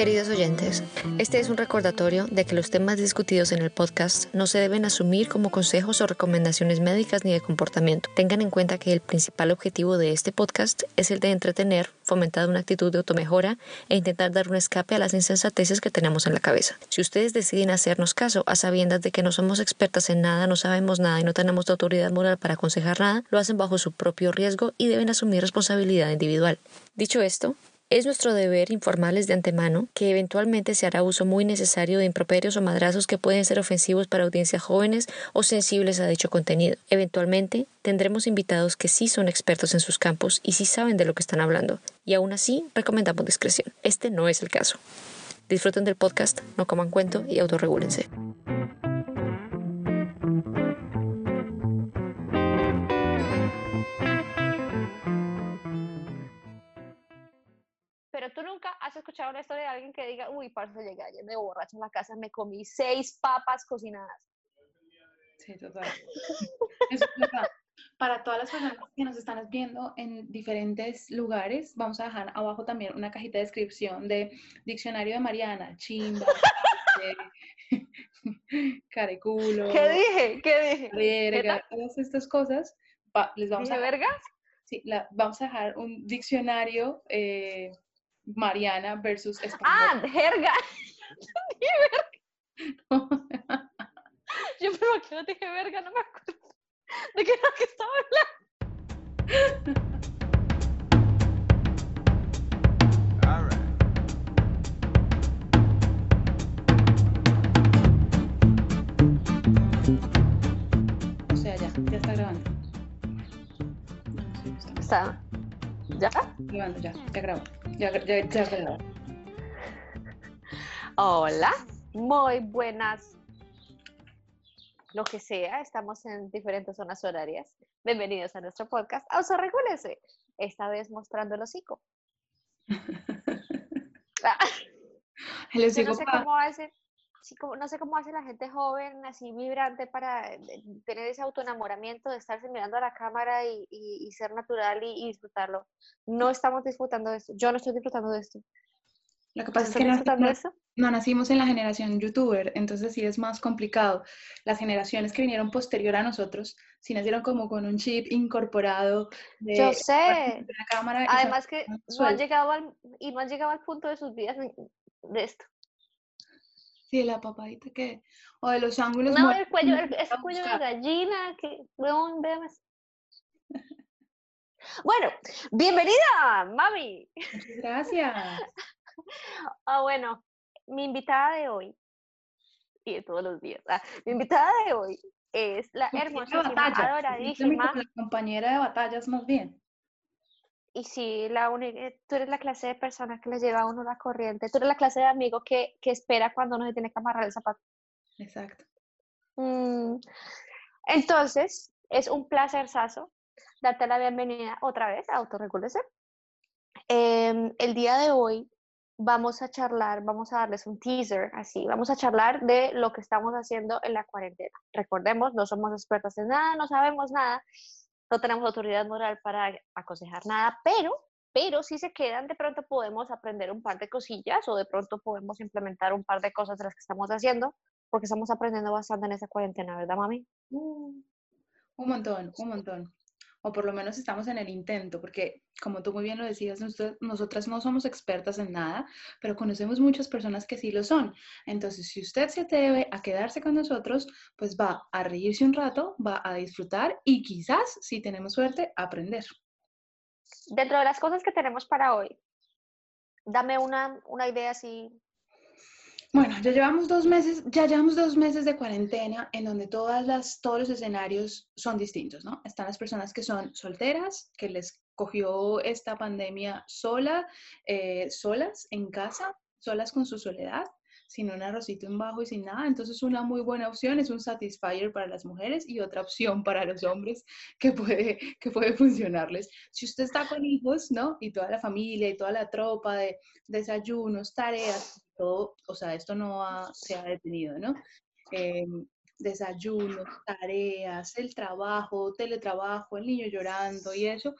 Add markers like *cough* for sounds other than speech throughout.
Queridos oyentes, este es un recordatorio de que los temas discutidos en el podcast no se deben asumir como consejos o recomendaciones médicas ni de comportamiento. Tengan en cuenta que el principal objetivo de este podcast es el de entretener, fomentar una actitud de automejora e intentar dar un escape a las insensateces que tenemos en la cabeza. Si ustedes deciden hacernos caso a sabiendas de que no somos expertas en nada, no sabemos nada y no tenemos autoridad moral para aconsejar nada, lo hacen bajo su propio riesgo y deben asumir responsabilidad individual. Dicho esto, es nuestro deber informarles de antemano que eventualmente se hará uso muy necesario de improperios o madrazos que pueden ser ofensivos para audiencias jóvenes o sensibles a dicho contenido. Eventualmente tendremos invitados que sí son expertos en sus campos y sí saben de lo que están hablando, y aún así recomendamos discreción. Este no es el caso. Disfruten del podcast, no coman cuento y autorregúlense. Pero tú nunca has escuchado una historia de alguien que diga, uy, parce, llegué ayer me borracho en la casa, me comí seis papas cocinadas. Sí, total. Eso es. Para todas las personas que nos están viendo en diferentes lugares, vamos a dejar abajo también una cajita de descripción de Diccionario de Mariana, chimba, este, *laughs* careculo, ¿Qué dije? ¿Qué dije? verga, todas estas cosas. va- les vamos ¿Dije a vergas? Sí, la- vamos a dejar un diccionario eh, Mariana versus español. Ah, jerga. Yo, pero que no dije verga, no me acuerdo. ¿De qué era que estaba hablando? o sea, ya, ya está grabando. Sí, está Está. ¿Ya? grabando, ya, ya grabó. Ya, ya, ya. Hola, muy buenas. Lo que sea, estamos en diferentes zonas horarias. Bienvenidos a nuestro podcast. Autorregúlese. Esta vez mostrando el hocico. *laughs* Ah, El yo hocico no sé cómo hace, sí, como- no sé cómo hace la gente joven, así vibrante, para tener ese autoenamoramiento de estarse mirando a la cámara y, y- y ser natural y, y disfrutarlo. No estamos disfrutando de esto. Yo no estoy disfrutando de esto. Lo que ¿Tú pasa es que disfrutando esto? no nacimos en la generación youtuber, entonces sí es más complicado. Las generaciones que vinieron posterior a nosotros, sí nacieron como con un chip incorporado de, Yo sé. de la cámara. Además que no han llegado al, y no han llegado al punto de sus vidas de esto. Sí, la papadita que, o de los ángulos. No, el cuello, el- ese cuello de gallina, que, weón, véame. *laughs* Bueno, bienvenida, mami. Muchas gracias. *laughs* Ah, bueno, mi invitada de hoy, y de todos los días, ah, mi invitada de hoy es la hermosísima, adoradísima, La compañera de batallas más bien. Y sí, la única, tú eres la clase de persona que le lleva a uno la corriente, tú eres la clase de amigo que, que espera cuando uno se tiene que amarrar el zapato. Exacto. Mm, Entonces, es un placer, Saso, darte la bienvenida otra vez a Autorregúlese. Em, el día de hoy vamos a charlar, vamos a darles un teaser, así, vamos a charlar de lo que estamos haciendo en la cuarentena. Recordemos, no somos expertas en nada, no sabemos nada, no tenemos autoridad moral para aconsejar nada, pero, pero si se quedan, de pronto podemos aprender un par de cosillas o de pronto podemos implementar un par de cosas de las que estamos haciendo, porque estamos aprendiendo bastante en esta cuarentena, ¿verdad, mami? Uh, un montón, un montón. O por lo menos estamos en el intento, porque como tú muy bien lo decías, nosotros- nosotras no somos expertas en nada, pero conocemos muchas personas que sí lo son. Entonces, si usted se atreve a quedarse con nosotros, pues va a reírse un rato, va a disfrutar y quizás, si tenemos suerte, aprender. Dentro de las cosas que tenemos para hoy, dame una, una idea así. Bueno, ya llevamos dos meses, ya llevamos dos meses de cuarentena en donde todas las, todos los escenarios son distintos, ¿no? Están las personas que son solteras, que les cogió esta pandemia sola, eh, solas en casa, solas con su soledad, sin un arrocito en bajo y sin nada. Entonces una muy buena opción es un satisfier para las mujeres y otra opción para los hombres que puede, que puede funcionarles. Si usted está con hijos, ¿no? Y toda la familia y toda la tropa de desayunos, tareas, todo, o sea, esto no ha- se ha detenido, ¿no? Eh, desayunos, tareas, el trabajo, teletrabajo, el niño llorando y eso,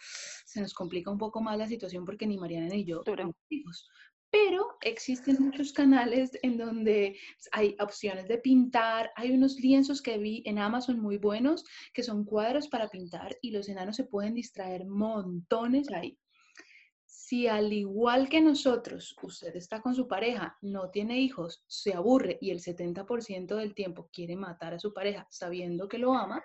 se nos complica un poco más la situación porque ni Mariana ni yo tenemos hijos. pero existen muchos canales en donde hay opciones de pintar, hay unos lienzos que vi en Amazon muy buenos que son cuadros para pintar y los enanos se pueden distraer montones ahí. Si al igual que nosotros, usted está con su pareja, no tiene hijos, se aburre y el 70% del tiempo quiere matar a su pareja sabiendo que lo ama,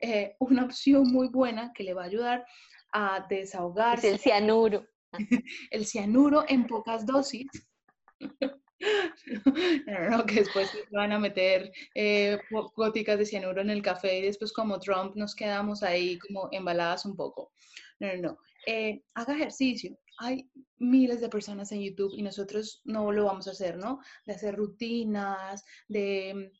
eh, una opción muy buena que le va a ayudar a desahogarse. Es el cianuro. *laughs* el cianuro en pocas dosis. *laughs* No, no, que después se van a meter eh, góticas de cianuro en el café y después como Trump nos quedamos ahí como embaladas un poco. No, no, no. Eh, haga ejercicio. Hay miles de personas en YouTube y nosotros no lo vamos a hacer, ¿no? De hacer rutinas, de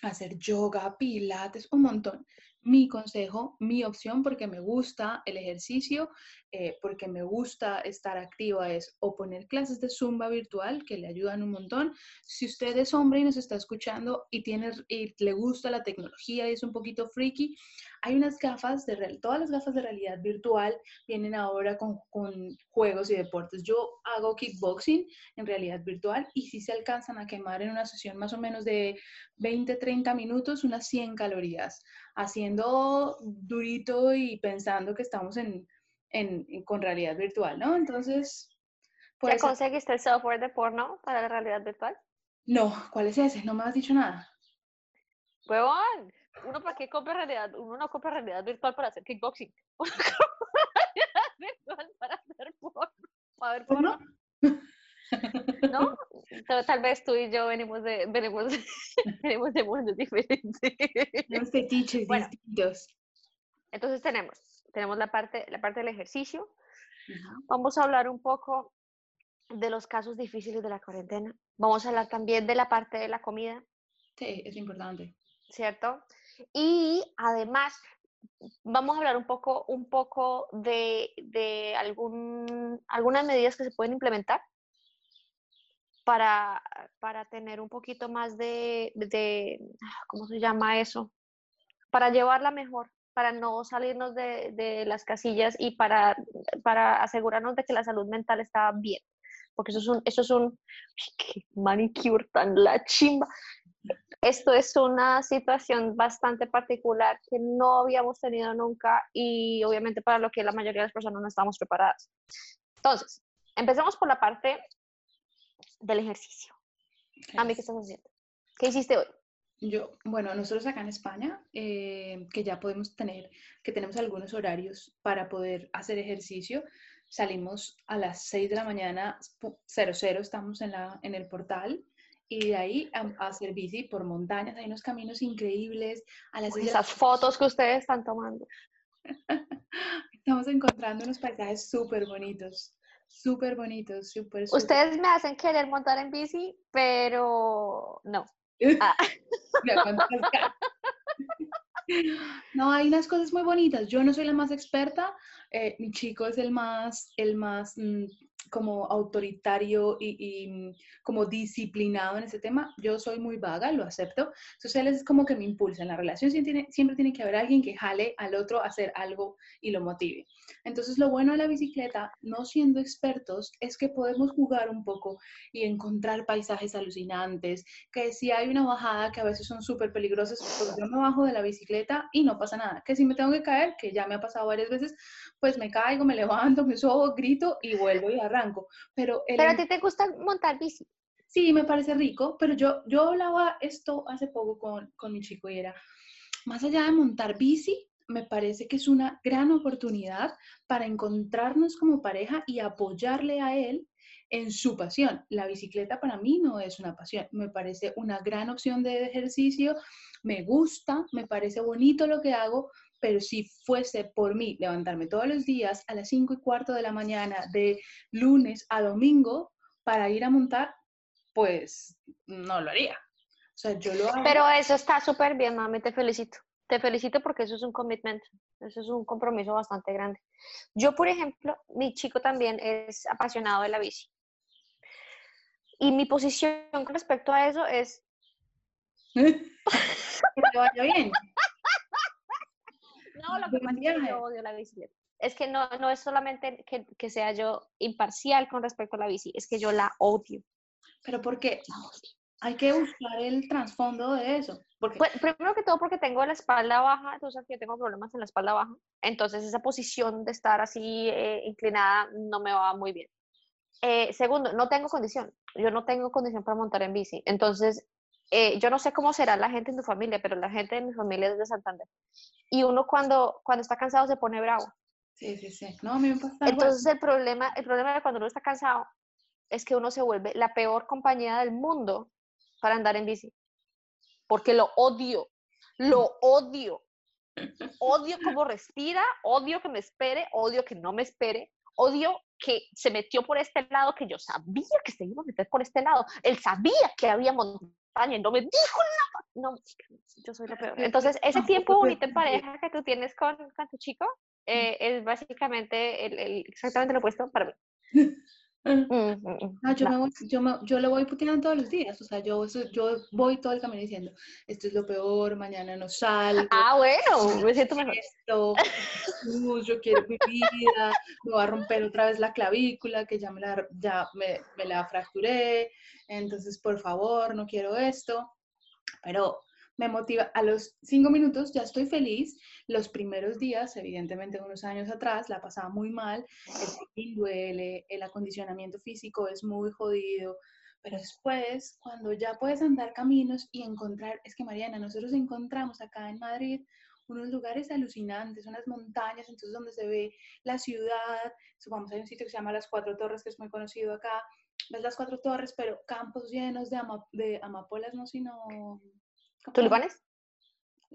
hacer yoga, pilates, un montón mi consejo, mi opción, porque me gusta el ejercicio, eh, porque me gusta estar activa, es o poner clases de zumba virtual, que le ayudan un montón. Si usted es hombre y nos está escuchando y, tiene, y le gusta la tecnología y es un poquito freaky, hay unas gafas de todas las gafas de realidad virtual vienen ahora con, con, juegos y deportes. Yo hago kickboxing en realidad virtual y si se alcanzan a quemar en una sesión más o menos de 20, 30 minutos, unas 100 calorías, haciendo durito y pensando que estamos en, en, con realidad virtual, ¿no? Entonces... ¿Ya conseguiste el software de porno para la realidad virtual? No, ¿cuál es ese? No me has dicho nada. Huevón, uno para qué compra realidad, uno no compra realidad virtual para hacer kickboxing. *laughs* Uno compra realidad virtual para hacer porno, para ver porno. ¿No? tal vez tú y yo venimos de, venimos, *laughs* venimos de mundos diferentes. Tenemos fetiches distintos. Entonces tenemos, tenemos la parte, la parte del ejercicio. Vamos a hablar un poco de los casos difíciles de la cuarentena. Vamos a hablar también de la parte de la comida. Sí, es importante. ¿Cierto? Y además, vamos a hablar un poco, un poco de, de algún, algunas medidas que se pueden implementar para, para tener un poquito más de, de, ¿cómo se llama eso? Para llevarla mejor, para no salirnos de, de las casillas y para, para asegurarnos de que la salud mental está bien. Porque eso es un, eso es un manicure tan la chimba esto es una situación bastante particular que no habíamos tenido nunca y obviamente para lo que la mayoría de las personas no estamos preparadas. Entonces, empecemos por la parte del ejercicio. A mí, ¿qué estás haciendo? ¿Qué hiciste hoy? Yo, bueno, nosotros acá en España, eh, que ya podemos tener, que tenemos algunos horarios para poder hacer ejercicio, salimos a las 6 de la mañana, 00, estamos en, la, en el portal, y de ahí a, hacer bici por montañas. Hay unos caminos increíbles. A las Esas fotos que ustedes están tomando. *laughs* Estamos encontrando unos paisajes súper bonitos, súper bonitos, súper... Ustedes me hacen querer montar en bici, pero no. *laughs* Ah. *laughs* No, hay unas cosas muy bonitas. Yo no soy la más experta. Eh, mi chico es el más, el más mm, como autoritario y, mm, como disciplinado en ese tema. Yo soy muy vaga, lo acepto. Entonces él es como que me impulsa. En la relación siempre tiene, siempre tiene que haber alguien que jale al otro a hacer algo y lo motive. Entonces lo bueno de la bicicleta, no siendo expertos, es que podemos jugar un poco y encontrar paisajes alucinantes, que si hay una bajada que a veces son súper peligrosas, pues yo me bajo de la bicicleta y no pasa nada. Que si me tengo que caer, que ya me ha pasado varias veces, pues me caigo, me levanto, me subo, grito y vuelvo y arranco. Pero, pero a ti te gusta montar bici. Sí, me parece rico, pero yo, yo hablaba esto hace poco con, con mi chico y era, más allá de montar bici, me parece que es una gran oportunidad para encontrarnos como pareja y apoyarle a él en su pasión. La bicicleta para mí no es una pasión, me parece una gran opción de ejercicio, me gusta, me parece bonito lo que hago, pero si fuese por mí levantarme todos los días a las 5 y cuarto de la mañana de lunes a domingo para ir a montar, pues no lo haría. O sea, yo lo hago. Pero eso está súper bien, mami, te felicito. Te felicito porque eso es un commitment, eso es un compromiso bastante grande. Yo, por ejemplo, mi chico también es apasionado de la bici. Y mi posición con respecto a eso es... *laughs* que te vaya bien. No, lo que pasa es que yo odio la bicicleta. es que no, no es solamente que, que sea yo imparcial con respecto a la bici, es que yo la odio. Pero porque hay que buscar el trasfondo de eso. Porque... Pues, primero que todo porque tengo la espalda baja, entonces yo tengo problemas en la espalda baja, entonces esa posición de estar así eh, inclinada no me va muy bien. Eh, segundo, no tengo condición, yo no tengo condición para montar en bici, entonces eh, yo no sé cómo será la gente en tu familia, pero la gente de mi familia es de Santander. Y uno cuando, cuando está cansado se pone bravo. Sí, sí, sí. No, a mí me pasa Entonces el problema, el problema de cuando uno está cansado es que uno se vuelve la peor compañía del mundo para andar en bici. Porque lo odio, lo odio. Odio cómo respira, odio que me espere, odio que no me espere, odio que se metió por este lado, que yo sabía que se iba a meter por este lado. Él sabía que había montaña no me dijo nada. No, yo soy lo peor. Entonces, ese tiempo bonito en pareja que tú tienes con, con tu chico eh, es básicamente el, el, exactamente lo opuesto para mí. *laughs* No, yo, Me voy, yo, me, yo lo voy puteando todos los días, o sea, yo, yo voy todo el camino diciendo, esto es lo peor, mañana no *laughs* salgo. Ah, bueno, me siento mejor. Esto, yo quiero mi vida, me voy a romper otra vez la clavícula, que ya me la, ya me, me la fracturé, entonces por favor, no quiero esto, pero me motiva. A los cinco minutos ya estoy feliz. Los primeros días, evidentemente unos años atrás, la pasaba muy mal. El duele, el acondicionamiento físico es muy jodido. Pero después, cuando ya puedes andar caminos y encontrar, es que Mariana, nosotros encontramos acá en Madrid unos lugares alucinantes, unas montañas, entonces donde se ve la ciudad, supongamos hay un sitio que se llama Las Cuatro Torres, que es muy conocido acá, ves las Cuatro Torres, pero campos llenos de, de amapolas, no, sino ¿Tulipanes?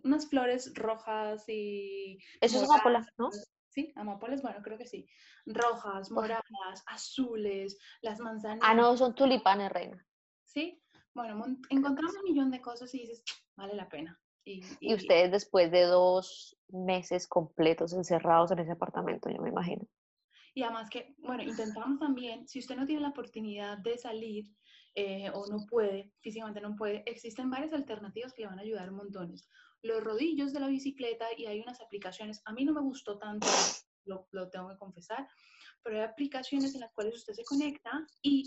Unas flores rojas y... Eso es amapolas, ¿no? Sí, amapolas, bueno, creo que sí. Rojas, moradas, azules, las manzanas. Ah, no, son tulipanes, reina. Sí, bueno, encontramos un millón de cosas y dices, vale la pena. Y, y, ustedes después de dos meses completos encerrados en ese apartamento, yo me imagino. Y además que, bueno, intentamos también, si usted no tiene la oportunidad de salir, eh, o no puede, físicamente no puede, existen varias alternativas que le van a ayudar montones. Los rodillos de la bicicleta y hay unas aplicaciones, a mí no me gustó tanto, lo, lo tengo que confesar, pero hay aplicaciones en las cuales usted se conecta y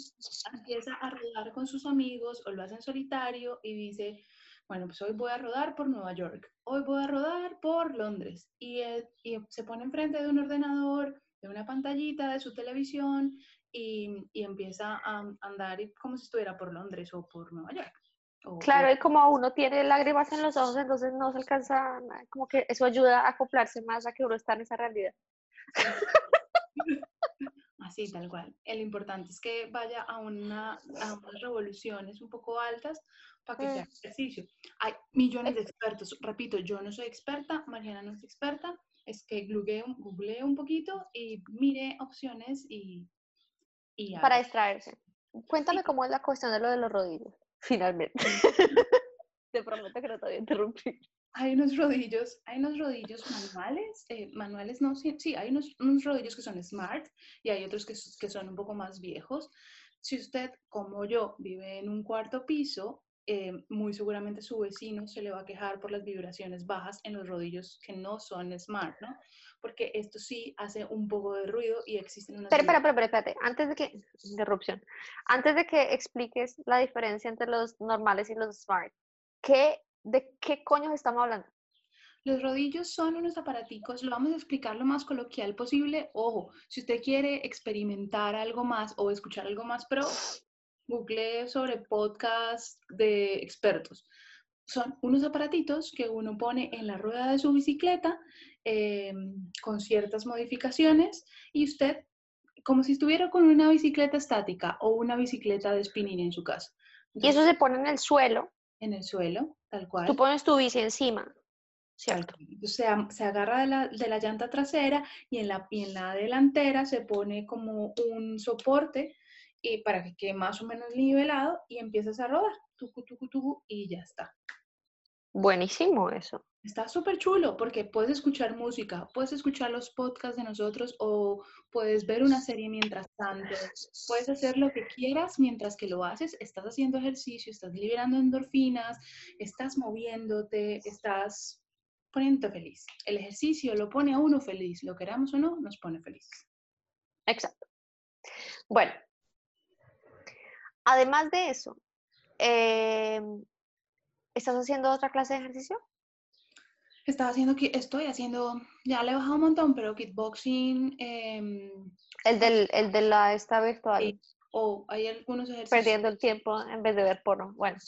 empieza a rodar con sus amigos o lo hace en solitario y dice, bueno, pues hoy voy a rodar por Nueva York, hoy voy a rodar por Londres y, y se pone enfrente de un ordenador, de una pantallita de su televisión y, y, empieza a andar como si estuviera por Londres o por Nueva York. claro, y como uno tiene lágrimas en los ojos, entonces no se alcanza, como que eso ayuda a acoplarse más a que uno está en esa realidad. *laughs* Así, tal cual. El importante es que vaya a, una, a unas revoluciones un poco altas para que sea mm. ejercicio. Hay millones de expertos. Repito, yo no soy experta, Mariana no es experta, es que googleé un poquito y mire opciones y, para distraerse. Cuéntame cómo es la cuestión de lo de los rodillos, *laughs* finalmente. te prometo que no te voy a interrumpir. Hay unos rodillos, hay unos rodillos manuales, eh, manuales no, sí, sí hay unos, unos, rodillos que son smart y hay otros que, que son un poco más viejos. Si usted, como yo, vive en un cuarto piso, eh, muy seguramente su vecino se le va a quejar por las vibraciones bajas en los rodillos que no son smart, ¿no? Porque esto sí hace un poco de ruido y existen unas... Pero, pero, pero, espérate, antes de que... Interrupción. Antes de que expliques la diferencia entre los normales y los smart, ¿qué, ¿de qué coños estamos hablando? Los rodillos son unos aparaticos, lo vamos a explicar lo más coloquial posible. Ojo, si usted quiere experimentar algo más o escuchar algo más pro, google sobre podcast de expertos. Son unos aparatitos que uno pone en la rueda de su bicicleta eh, con ciertas modificaciones y usted, como si estuviera con una bicicleta estática o una bicicleta de spinning en su casa. y eso se pone en el suelo. En el suelo, tal cual. Tú pones tu bici encima. ¿cierto? Se, se, agarra de la, de la, llanta trasera y en, la, y en la delantera se pone como un soporte y para que quede más o menos nivelado y empiezas a rodar, tucu, tucu, tucu, y ya está. Buenísimo eso. Está súper chulo porque puedes escuchar música, puedes escuchar los podcasts de nosotros o puedes ver una serie mientras tanto, puedes hacer lo que quieras mientras que lo haces, estás haciendo ejercicio, estás liberando endorfinas, estás moviéndote, estás poniendo feliz. El ejercicio lo pone a uno feliz, lo queramos o no, nos pone feliz. Exacto. Bueno, además de eso, em, ¿estás haciendo otra clase de ejercicio? Estaba haciendo, estoy haciendo, ya le he bajado un montón, pero kickboxing. Em, el, del, el de la esta virtual. O hay algunos ejercicios. Perdiendo el tiempo en vez de ver porno. Bueno.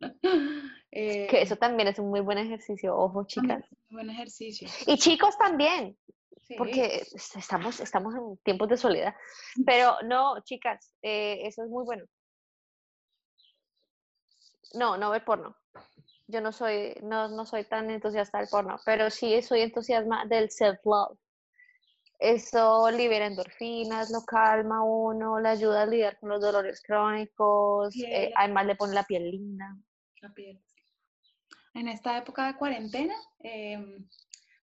*laughs* que eh, eso también es un muy buen ejercicio, ojo, chicas. Buen ejercicio. Y chicos también, porque estamos, estamos en tiempos de soledad. *laughs* Pero no, chicas, eh, eso es muy bueno. No, no ver porno. Yo no soy, no, no soy tan entusiasta del porno, pero sí soy entusiasma del self-love. Eso libera endorfinas, lo calma uno, le ayuda a lidiar con los dolores crónicos, eh, además le pone la piel linda. La piel. En esta época de cuarentena, em,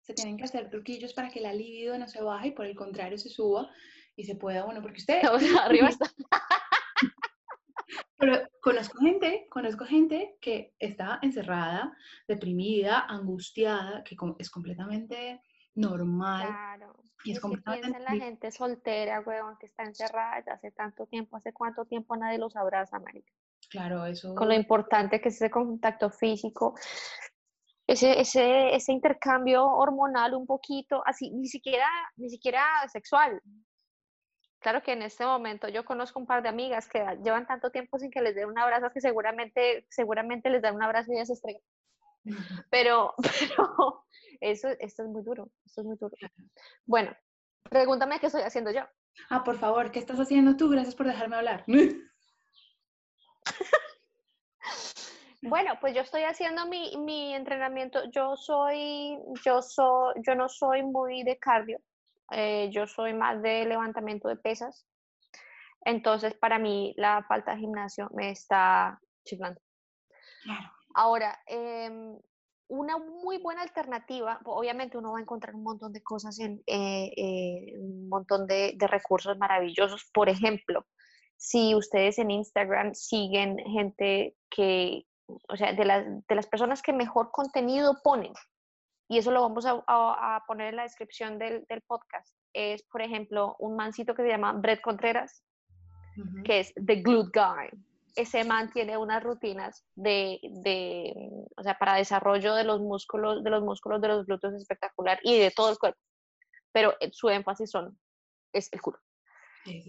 se tienen que hacer truquillos para que la libido no se baje y por el contrario se suba y se pueda, bueno, porque usted... *laughs* arriba está. *laughs* Pero conozco gente, conozco gente que está encerrada, deprimida, angustiada, que es completamente normal. Claro. Y es completamente... la gente soltera, weón, que está encerrada ya hace tanto tiempo, hace cuánto tiempo nadie los abraza, América. Claro, eso. Con lo importante que es ese contacto físico, ese, ese, ese intercambio hormonal un poquito, así, ni siquiera, ni siquiera sexual. Claro que en este momento yo conozco un par de amigas que llevan tanto tiempo sin que les den un abrazo que seguramente, seguramente les dan un abrazo y ya se estregan. Pero, *laughs* pero eso, es muy duro, esto es muy duro. Bueno, pregúntame qué estoy haciendo yo. Ah, por favor, ¿qué estás haciendo tú? Gracias por dejarme hablar. *laughs* Bueno, pues yo estoy haciendo mi, mi, entrenamiento. Yo soy, yo soy, yo no soy muy de cardio. Eh, yo soy más de levantamiento de pesas. Entonces, para mí, la falta de gimnasio me está chiflando. Claro. Ahora, em, una muy buena alternativa, obviamente uno va a encontrar un montón de cosas en eh, eh, un montón de, de, recursos maravillosos. Por ejemplo, si ustedes en Instagram siguen gente que, o sea, de las, de las personas que mejor contenido ponen, y eso lo vamos a, a, poner en la descripción del, del, podcast, es, por ejemplo, un mancito que se llama Brett Contreras, que es The Glute Guy. Ese man tiene unas rutinas de, de, o sea, para desarrollo de los músculos, de los músculos de los glúteos espectacular y de todo el cuerpo. Pero eh, su énfasis son, es el culo.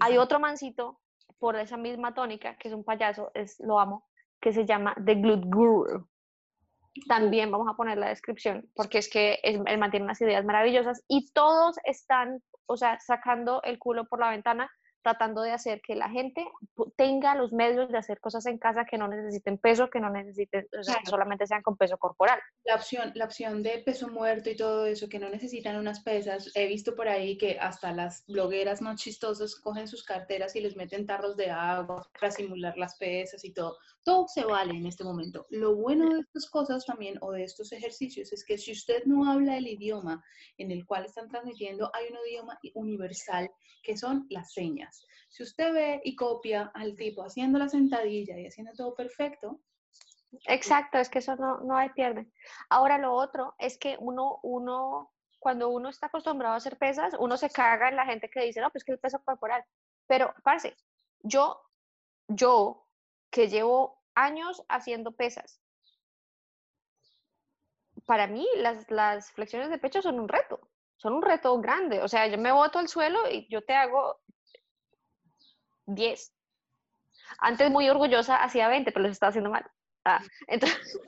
Hay otro mancito por esa misma tónica, que es un payaso, es, lo amo, que se llama The Glute Guru. También vamos a poner la descripción, porque es que él mantiene unas ideas maravillosas y todos están, o sea, sacando el culo por la ventana tratando de hacer que la gente tenga los medios de hacer cosas en casa que no necesiten peso, que no necesiten, o sea, que solamente sean con peso corporal. La opción, la opción de peso muerto y todo eso, que no necesitan unas pesas, he visto por ahí que hasta las blogueras más chistosas cogen sus carteras y les meten tarros de agua para simular las pesas y todo. Todo se vale en este momento. Lo bueno de estas cosas también, o de estos ejercicios, es que si usted no habla el idioma en el cual están transmitiendo, hay un idioma universal que son las señas. Si usted ve y copia al tipo haciendo la sentadilla y haciendo todo perfecto. Exacto, es que eso no, no hay pierde. Ahora lo otro es que uno, uno, cuando uno está acostumbrado a hacer pesas, uno se caga en la gente que dice, no, pues que el peso corporal. Pero, parce, yo, yo que llevo años haciendo pesas, para mí las, las flexiones de pecho son un reto son un reto grande. O sea, yo me boto al suelo y yo te hago 10. Antes muy orgullosa hacía 20, pero los estaba haciendo mal. Ah, entonces,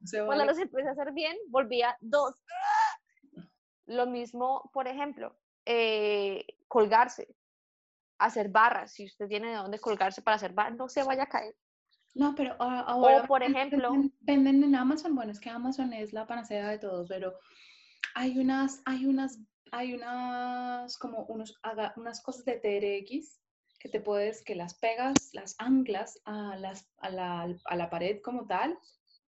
*laughs* *laughs* cuando los empecé a hacer bien, volvía 2. Lo mismo, por ejemplo, eh, colgarse, hacer barras. Si usted tiene de dónde colgarse para hacer barras, no se vaya a caer. No, pero ahora, o por ejemplo, venden en Amazon. Bueno, es que Amazon es la panacea de todos, pero hay unas, hay unas, hay unas, como unos, unas cosas de TRX que te puedes, que las pegas, las anclas a, las, a, la, a la pared como tal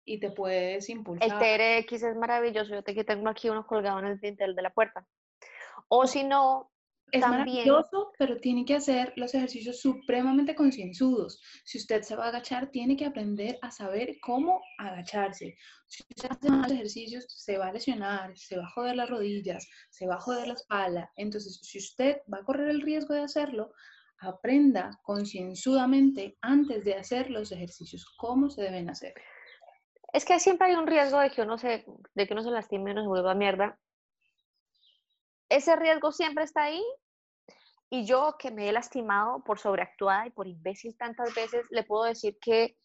y te puedes impulsar. El TRX es maravilloso. Yo te tengo aquí uno colgado en el dintel de la puerta. O si no, es también... maravilloso, pero tiene que hacer los ejercicios supremamente concienzudos. Si usted se va a agachar, tiene que aprender a saber cómo agacharse. Si usted hace más ejercicios, se va a lesionar, se va a joder las rodillas, se va a joder la espalda. Entonces, si usted va a correr el riesgo de hacerlo, aprenda concienzudamente antes de hacer los ejercicios cómo se deben hacer. Es que siempre hay un riesgo de que uno se, de que uno se lastime y uno se vuelva mierda. Ese riesgo siempre está ahí. Y yo que me he lastimado por sobreactuada y por imbécil tantas veces, le puedo decir que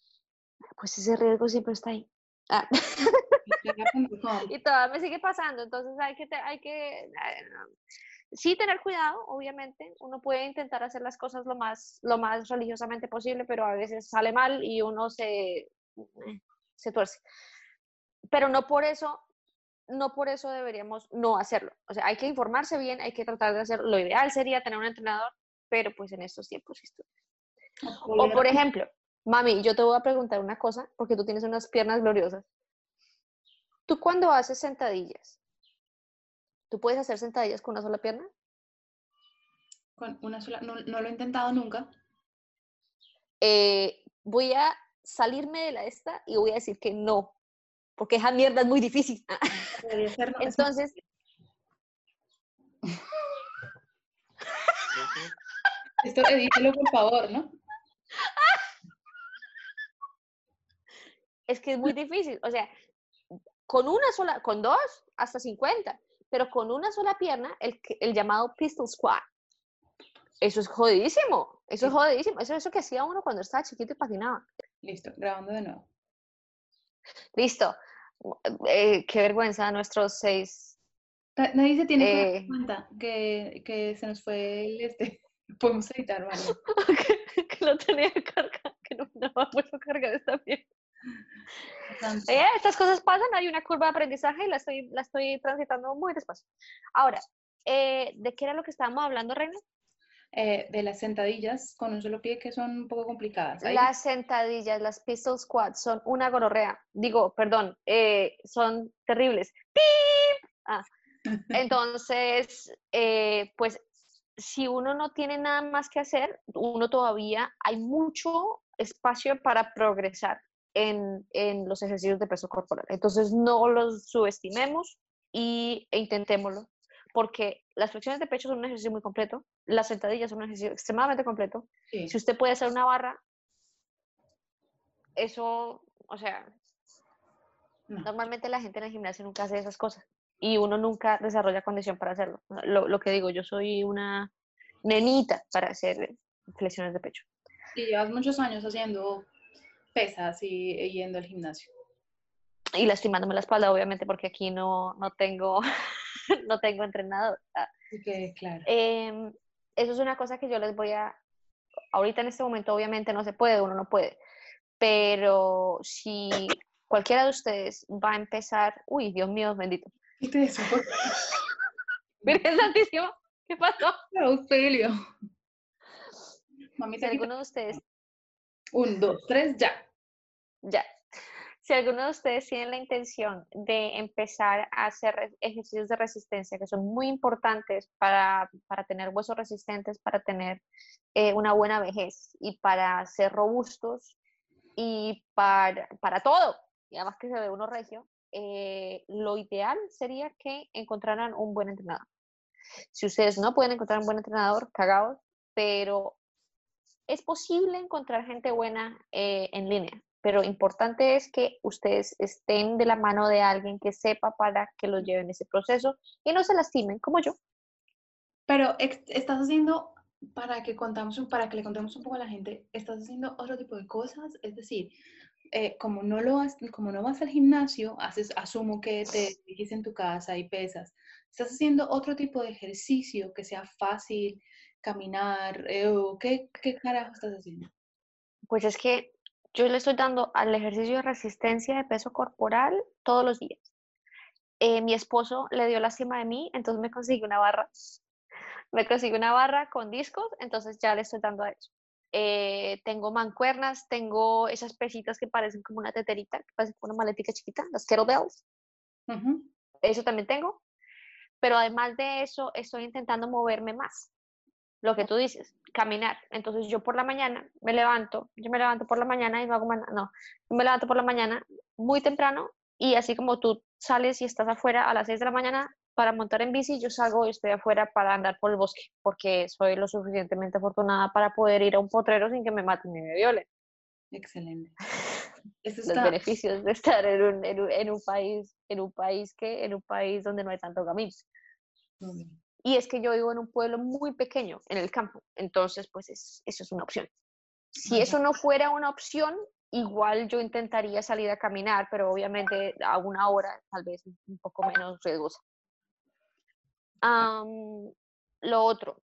pues ese riesgo siempre está ahí. Ah. y *laughs* todavía me sigue pasando, entonces hay que, hay que sí tener cuidado, obviamente. Uno puede intentar hacer las cosas lo más, lo más religiosamente posible, pero a veces sale mal y uno se, se tuerce. Pero no por eso, no por eso deberíamos no hacerlo. O sea, hay que informarse bien, hay que tratar de hacerlo. Lo ideal sería tener un entrenador, pero pues en estos tiempos. O por ejemplo, mami, yo te voy a preguntar una cosa, porque tú tienes unas piernas gloriosas. ¿Tú cuando haces sentadillas, tú puedes hacer sentadillas con una sola pierna? Con una sola, no, no lo he intentado nunca. Eh, voy a salirme de la esta y voy a decir que no, porque esa mierda es muy difícil. *laughs* Entonces... Esto edítelo, por favor, ¿no? Es que es muy difícil, o sea, con una sola, con dos, hasta 50, pero con una sola pierna, el, el llamado pistol squat, eso es jodidísimo, eso es jodidísimo, eso es eso que hacía uno cuando estaba chiquito y patinaba. Listo, grabando de nuevo. Listo. Eh, qué vergüenza nuestros seis. Nadie se tiene que dar eh, cuenta que, que, se nos fue el este. *laughs* Podemos editar, ¿vale? *laughs* que, lo tenía que cargar, que no me a puesto cargar esta bien. Eh, estas cosas pasan, hay una curva de aprendizaje y la estoy, la estoy transitando muy despacio. Ahora, ¿de qué era lo que estábamos hablando, Reina? Eh, de las sentadillas con un solo pie que son un poco complicadas. Las sentadillas, las pistol squats son una gonorrea. Digo, perdón, eh, son terribles. Ah. *laughs* Entonces, eh, pues si uno no tiene nada más que hacer, uno todavía hay mucho espacio para progresar en, en los ejercicios de peso corporal. Entonces, no los subestimemos y, e intentémoslo porque las flexiones de pecho son un ejercicio muy completo, las sentadillas son un ejercicio extremadamente completo. Si usted puede hacer una barra, eso, o sea, normalmente la gente en el gimnasio nunca hace esas cosas y uno nunca desarrolla condición para hacerlo. Lo, lo que digo, yo soy una nenita para hacer flexiones de pecho. Y llevas muchos años haciendo pesas y, yendo al gimnasio. Y lastimándome la espalda, obviamente, porque aquí no, no tengo *laughs* *laughs* no tengo entrenador. Ah. claro. Em, eso es una cosa que yo les voy a, ahorita en este momento obviamente no se puede, uno no puede, pero si cualquiera de ustedes va a empezar, uy, Dios mío, bendito. ¿Qué te Virgen *laughs* Santísimo, ¿qué pasó? Auxilio. Mami, si alguno de ustedes... Un, dos, tres, ya. Ya si alguno de ustedes tiene la intención de empezar a hacer ejercicios de resistencia, que son muy importantes para, tener huesos resistentes, para tener eh, una buena vejez y para ser robustos y para, para todo, y además que se ve uno regio, eh, lo ideal sería que encontraran un buen entrenador. Si ustedes no pueden encontrar un buen entrenador, cagados, pero es posible encontrar gente buena eh, en línea pero importante es que ustedes estén de la mano de alguien que sepa para que los lleven ese proceso y no se lastimen como yo. Pero estás haciendo, para que, contamos, para que le contemos un poco a la gente, estás haciendo otro tipo de cosas, es decir, eh, como, no lo como no vas al gimnasio, haces, asumo que te *laughs* diriges en tu casa y pesas, estás haciendo otro tipo de ejercicio que sea fácil, caminar, eh, ¿qué, ¿qué carajo estás haciendo? Pues es que yo le estoy dando al ejercicio de resistencia de peso corporal todos los días. Eh, mi esposo le dio lástima de mí, entonces me consiguió una barra. Me consiguió una barra con discos, entonces ya le estoy dando a eso. Eh, tengo mancuernas, tengo esas pesitas que parecen como una teterita, que parecen como una maletica chiquita, las kettlebells. Eso también tengo. Pero además de eso, estoy intentando moverme más. Lo que tú dices, caminar. Entonces yo por la mañana me levanto, yo me levanto por la mañana y no hago más no, yo me levanto por la mañana muy temprano y así como tú sales y estás afuera a las 6 de la mañana para montar en bici, yo salgo y estoy afuera para andar por el bosque, porque soy lo suficientemente afortunada para poder ir a un potrero sin que me maten ni me violen. Excelente. *laughs* Los beneficios de estar en un, en, un, en un, país, en un país que, en un país donde no hay tanto camino. Y es que yo vivo en un pueblo muy pequeño, en el campo, entonces pues es, eso es una opción. Si eso no fuera una opción, igual yo intentaría salir a caminar, pero obviamente a una hora tal vez un poco menos riesgosa. lo otro,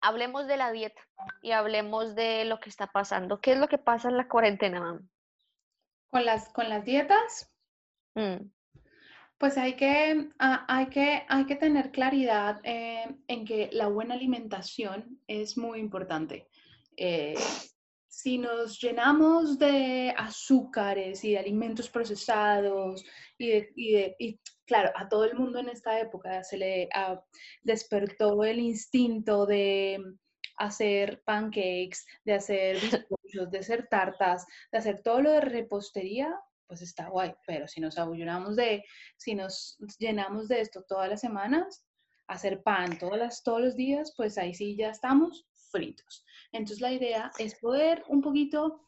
hablemos de la dieta y hablemos de lo que está pasando. ¿Qué es lo que pasa en la cuarentena, mamá? ¿Con las, con las dietas? Mm. Pues hay que, ah, hay que, hay que tener claridad eh, en que la buena alimentación es muy importante. Eh, si nos llenamos de azúcares y de alimentos procesados y, claro, a todo el mundo en esta época se le ah, despertó el instinto de hacer pancakes, de hacer bizcochos, de hacer tartas, de hacer todo lo de repostería, pues está guay, pero si nos abullonamos de, si nos llenamos de esto todas las semanas, hacer pan todas todos los días, pues ahí sí ya estamos fritos. Entonces la idea es poder un poquito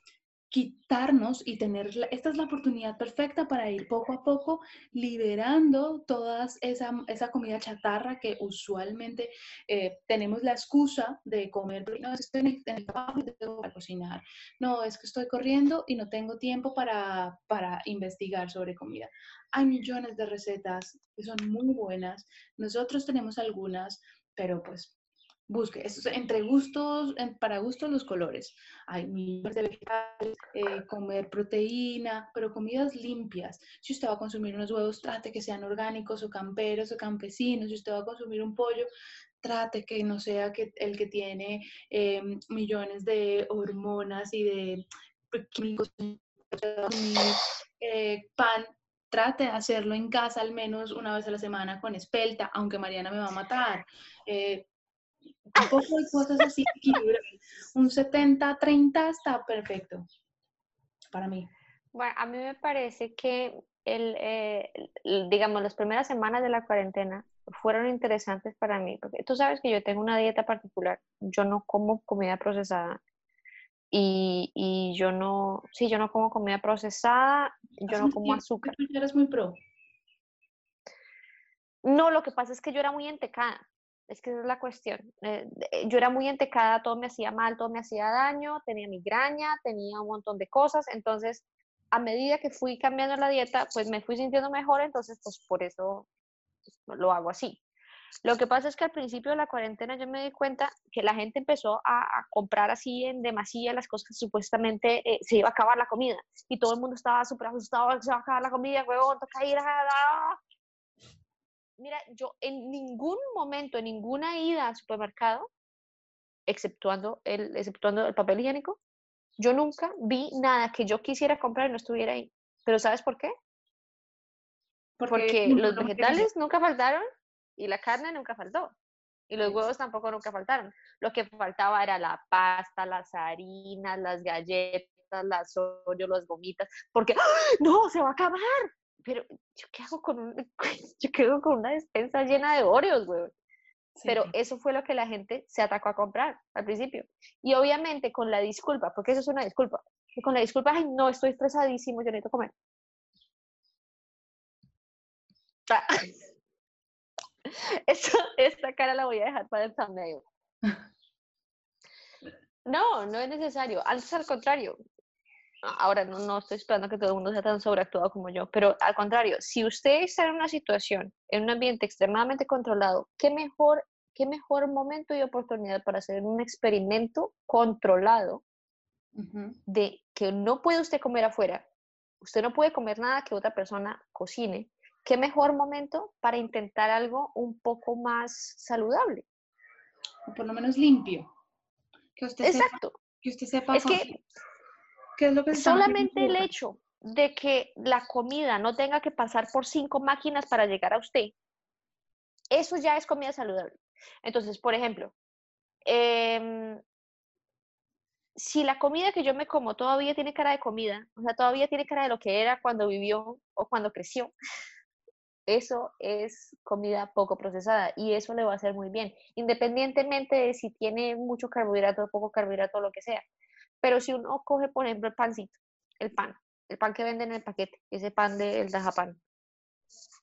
quitarnos y tener, esta es la oportunidad perfecta para ir poco a poco liberando toda esa, esa comida chatarra que usualmente eh, tenemos la excusa de comer, no, es que estoy en el, trabajo y tengo que cocinar, no, es que estoy corriendo y no tengo tiempo para, para investigar sobre comida. Hay millones de recetas que son muy buenas, nosotros tenemos algunas, pero pues busque, entre gustos, para gustos los colores. Hay millones de vegetales, eh, comer proteína, pero comidas limpias. Si usted va a consumir unos huevos, trate que sean orgánicos o camperos o campesinos. Si usted va a consumir un pollo, trate que no sea que, el que tiene em, millones de hormonas y de químicos. Eh, pan, trate de hacerlo en casa al menos una vez a la semana con espelta, aunque Mariana me va a matar. Eh, un poco de cosas así, un 70-30 está perfecto para mí. Bueno, a mí me parece que el, eh, digamos, las primeras semanas de la cuarentena fueron interesantes para mí, porque tú sabes que yo tengo una dieta particular, yo no como comida procesada y, y yo no, sí, yo no como comida procesada, yo no como azúcar. ¿Tú eres muy pro? No, lo que pasa es que yo era muy entecada. Es que esa es la cuestión. Eh, yo era muy entecada, todo me hacía mal, todo me hacía daño, tenía migraña, tenía un montón de cosas. Entonces, a medida que fui cambiando la dieta, pues me fui sintiendo mejor, entonces, pues por eso pues, lo hago así. Lo que pasa es que al principio de la cuarentena yo me di cuenta que la gente empezó a, comprar así en demasía las cosas que supuestamente eh, se iba a acabar la comida. Y todo el mundo estaba súper asustado, se va a acabar la comida, huevón, toca ir a... Mira, yo en ningún momento, en ninguna ida al supermercado, exceptuando el, exceptuando el papel higiénico, yo nunca vi nada que yo quisiera comprar y no estuviera ahí. Pero ¿sabes por qué? Porque, los vegetales nunca faltaron y la carne nunca faltó. Y los huevos tampoco nunca faltaron. Lo que faltaba era la pasta, las harinas, las galletas, las Oreo, las gomitas, porque ¡ah! no, se va a acabar pero ¿yo qué hago con, un, *laughs* yo quedo con una despensa llena de Oreos, güey? Pero eso fue lo que la gente se atacó a comprar al principio. Y obviamente con la disculpa, porque eso es una disculpa, y con la disculpa, ay, no, estoy estresadísimo, yo necesito comer. Ah. *laughs* esta cara la voy a dejar para el thumbnail. *laughs* No, no es necesario. Al contrario, ahora no, no, estoy esperando que todo el mundo sea tan sobreactuado como yo, pero al contrario, si usted está en una situación, en un ambiente extremadamente controlado, ¿qué mejor, qué mejor momento y oportunidad para hacer un experimento controlado de que no puede usted comer afuera, usted no puede comer nada que otra persona cocine, ¿qué mejor momento para intentar algo un poco más saludable? O por lo menos limpio. Que usted Exacto. que usted sepa. Es que Solamente el hecho de que la comida no tenga que pasar por cinco máquinas para llegar a usted, eso ya es comida saludable. Entonces, por ejemplo, em, si la comida que yo me como todavía tiene cara de comida, o sea, todavía tiene cara de lo que era cuando vivió o cuando creció, eso es comida poco procesada y eso le va a hacer muy bien, independientemente de si tiene mucho carbohidrato o poco carbohidrato o lo que sea. Pero si uno coge, por ejemplo, el pancito, el pan, el pan que venden en el paquete, ese pan del dajapan,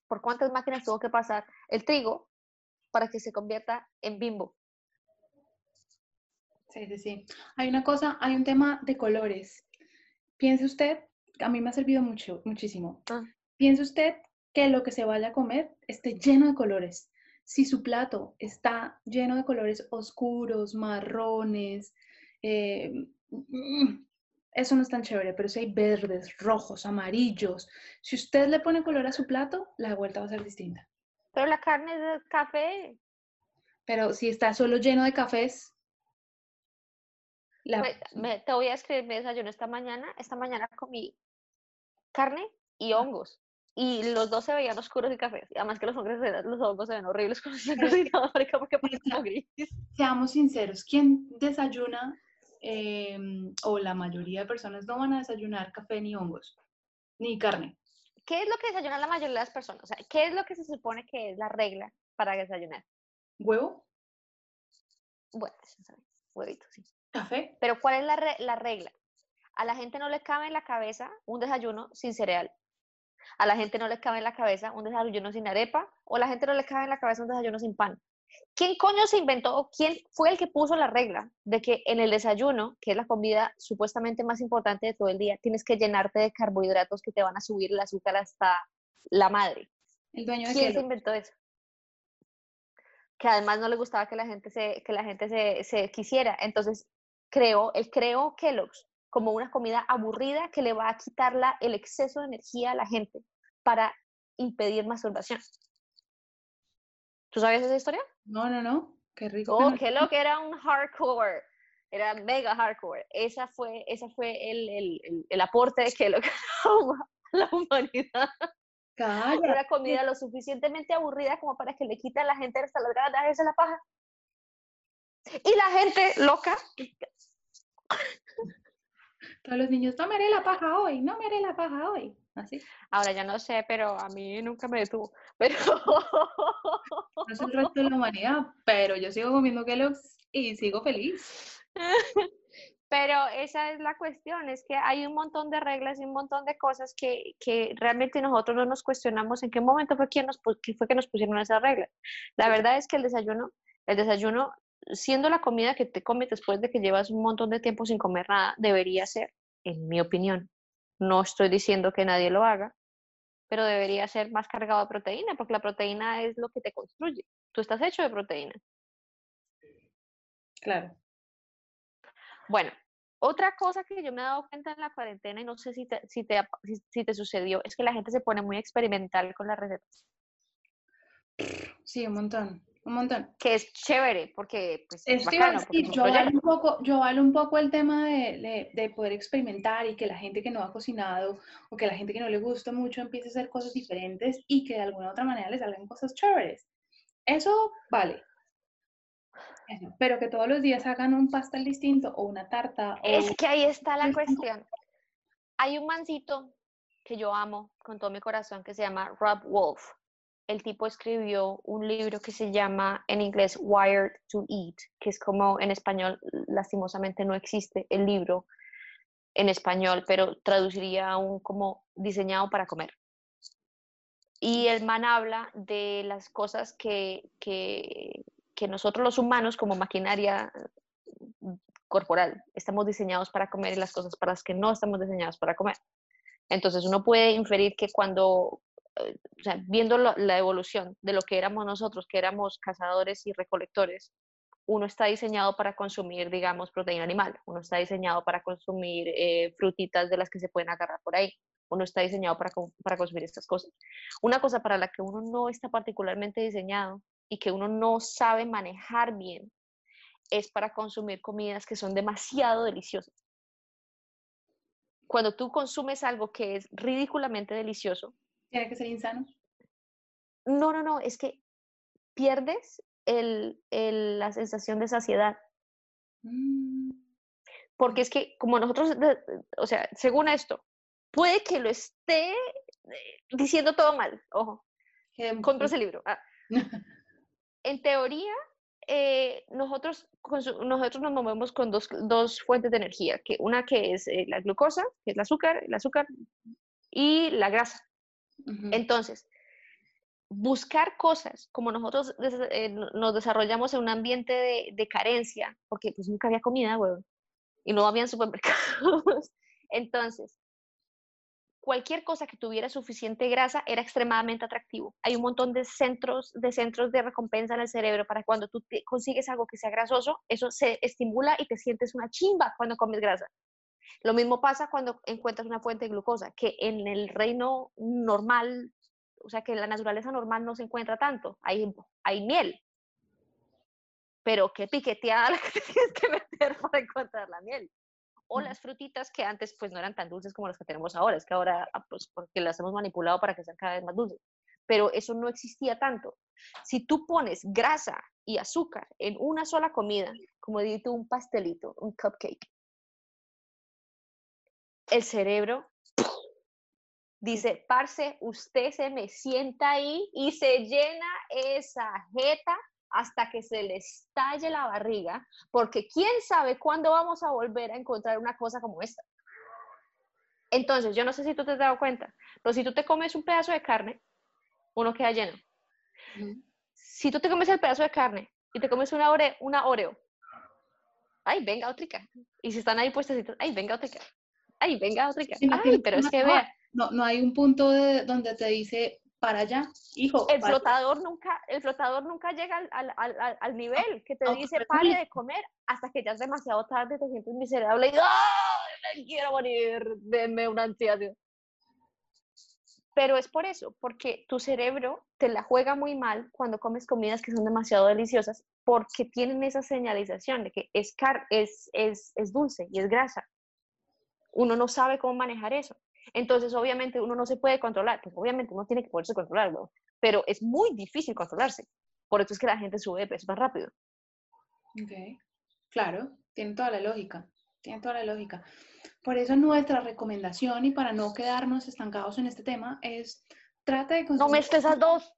¿por cuántas máquinas tuvo que pasar el trigo para que se convierta en bimbo? Sí, sí, sí. Hay una cosa, hay un tema de colores. Piense usted, a mí me ha servido mucho, muchísimo. Ah. Piense usted que lo que se vaya a comer esté lleno de colores. Si su plato está lleno de colores oscuros, marrones, eh, eso no es tan chévere, pero si hay verdes, rojos, amarillos, si usted le pone color a su plato, la vuelta va a ser distinta. Pero la carne es de café. Pero si está solo lleno de cafés, la, Me- me- te voy a escribir mi desayuno esta mañana. Esta mañana comí carne y hongos. Y los dos se veían oscuros y cafés. Además que los hongos, se- *laughs* los hongos se ven horribles con porque como gris. seamos sinceros, ¿quién desayuna em, o la mayoría de personas no van a desayunar café ni hongos, ni carne? ¿Qué es lo que desayunan la mayoría de las personas? O sea, ¿qué es lo que se supone que es la regla para desayunar? ¿Huevo? Bueno, huevito, sí. ¿Café? Pero ¿cuál es la, re- la regla? A la gente no le cabe en la cabeza un desayuno sin cereal. A la gente no le cabe en la cabeza un desayuno sin arepa. O a la gente no le cabe en la cabeza un desayuno sin pan. ¿Quién coño se inventó? o ¿Quién fue el que puso la regla de que en el desayuno, que es la comida supuestamente más importante de todo el día, tienes que llenarte de carbohidratos que te van a subir el azúcar hasta la madre? El dueño de ¿Quién se inventó eso? Que además no le gustaba que la gente se, que la gente se, se quisiera. Entonces creó, él creó Kellogg's como una comida aburrida que le va a quitar la- el exceso de energía a la gente para impedir masturbación. ¿Tú sabías esa historia? No, no, no. Qué rico. que Oh, no- Kellogg era un hardcore, era mega hardcore. Esa fue, esa fue el, el, el- el aporte de Kellogg *laughs* a la humanidad. Calla. una comida lo suficientemente aburrida como para que le quite a la gente hasta las ganas de hacerse la paja. Y la gente loca, Todos los niños, no me haré la paja hoy, no me haré la paja hoy. Así. ahora ya no sé, pero a mí nunca me detuvo. Pero *laughs* No es el resto de la humanidad, pero yo sigo comiendo Kellogg's y sigo feliz. *laughs* Pero esa es la cuestión, es que hay un montón de reglas y un montón de cosas que, que realmente nosotros no nos cuestionamos en qué momento fue, quien nos, fue que nos pusieron esas reglas. La verdad es que el desayuno, el desayuno, siendo la comida que te comes después de que llevas un montón de tiempo sin comer nada, debería ser, en mi opinión, no estoy diciendo que nadie lo haga, pero debería ser más cargado de proteína, porque la proteína es lo que te construye. Tú estás hecho de proteína. Claro. Bueno, otra cosa que yo me he dado cuenta en la cuarentena y no sé si te, si te, si te sucedió, es que la gente se pone muy experimental con las recetas, Sí, un montón, un montón. que es chévere porque pues, es bacano, porque yo valo proyecto. un poco, yo valo un poco el tema de, de- de poder experimentar y que la gente que no ha cocinado o que la gente que no le gusta mucho empiece a hacer cosas diferentes y que de alguna u otra manera le salgan cosas chéveres. Eso vale. Eso, Pero que todos los días hagan un pastel distinto o una tarta o Es que ahí está la cuestión. Hay un mancito que yo amo con todo mi corazón que se llama Rob Wolf. El tipo escribió un libro que se llama en inglés Wired to Eat, que es como en español, lastimosamente no existe el libro en español, pero traduciría un como diseñado para comer. Y el man habla de las cosas que, que, que nosotros los humanos como maquinaria corporal estamos diseñados para comer y las cosas para las que no estamos diseñados para comer. Entonces uno puede inferir que cuando, sea, viendo la evolución de lo que éramos nosotros, que éramos cazadores y recolectores, uno está diseñado para consumir, digamos, proteína animal, uno está diseñado para consumir eh, frutitas de las que se pueden agarrar por ahí, uno está diseñado para, para consumir estas cosas. Una cosa para la que uno no está particularmente diseñado y que uno no sabe manejar bien es para consumir comidas que son demasiado deliciosas. Cuando tú consumes algo que es ridículamente delicioso, tiene que ser insano. no, no, no, es que pierdes el- el- la sensación de saciedad. Mm. Porque es que como nosotros, o sea, según esto, puede que lo esté eh, diciendo todo mal, ojo, compra ese libro. Ah. *laughs* en teoría, eh, nosotros, nosotros nos movemos con dos, dos, fuentes de energía, que una que es eh, la glucosa, que es el azúcar, el azúcar y la grasa. Entonces, buscar cosas, como nosotros eh, nos desarrollamos en un ambiente de, de, carencia, porque pues nunca había comida, huevón, y no había supermercados. *laughs* Entonces, cualquier cosa que tuviera suficiente grasa era extremadamente atractivo. Hay un montón de centros, de centros de recompensa en el cerebro para cuando tú consigues algo que sea grasoso, eso se estimula y te sientes una chimba cuando comes grasa. Lo mismo pasa cuando encuentras una fuente de glucosa, que en el reino normal o sea que en la naturaleza normal no se encuentra tanto, hay, hay miel, pero qué piqueteada la *laughs* que tienes que meter para encontrar la miel. O las frutitas que antes pues no eran tan dulces como las que tenemos ahora, es que ahora ah, pues porque las hemos manipulado para que sean cada vez más dulces. Pero eso no existía tanto. Si tú pones grasa y azúcar en una sola comida, como digo un pastelito, un cupcake, el cerebro Dice, parce, usted se me sienta ahí y se llena esa jeta hasta que se le estalle la barriga, porque quién sabe cuándo vamos a volver a encontrar una cosa como esta. Entonces, yo no sé si tú te has dado cuenta, pero si tú te comes un pedazo de carne, uno queda lleno. Si tú te comes el pedazo de carne y te comes una, ore, una Oreo, ay, venga, otra. Y si están ahí puestos, ay, venga, otra. Ay, venga, otra. Ay, pero es que vea, no, no hay un punto de, donde te dice para allá, hijo. El flotador nunca, el flotador nunca llega al, al, al, al nivel que te dice pare de comer hasta que ya es demasiado tarde, te sientes miserable y ¡ay, me quiero morir! Denme una ansiedad. Pero es por eso, porque tu cerebro te la juega muy mal cuando comes comidas que son demasiado deliciosas, porque tienen esa señalización de que es, car es, es, es dulce y es grasa. Uno no sabe cómo manejar eso. Entonces, obviamente, uno no se puede controlar, pues obviamente uno tiene que poderse controlar, pero es muy difícil controlarse. Por eso es que la gente sube de peso más rápido. Ok, claro, tiene toda la lógica, tiene toda la lógica. Por eso nuestra recomendación, y para no quedarnos estancados en este tema, es trata de. No mezcles esas dos.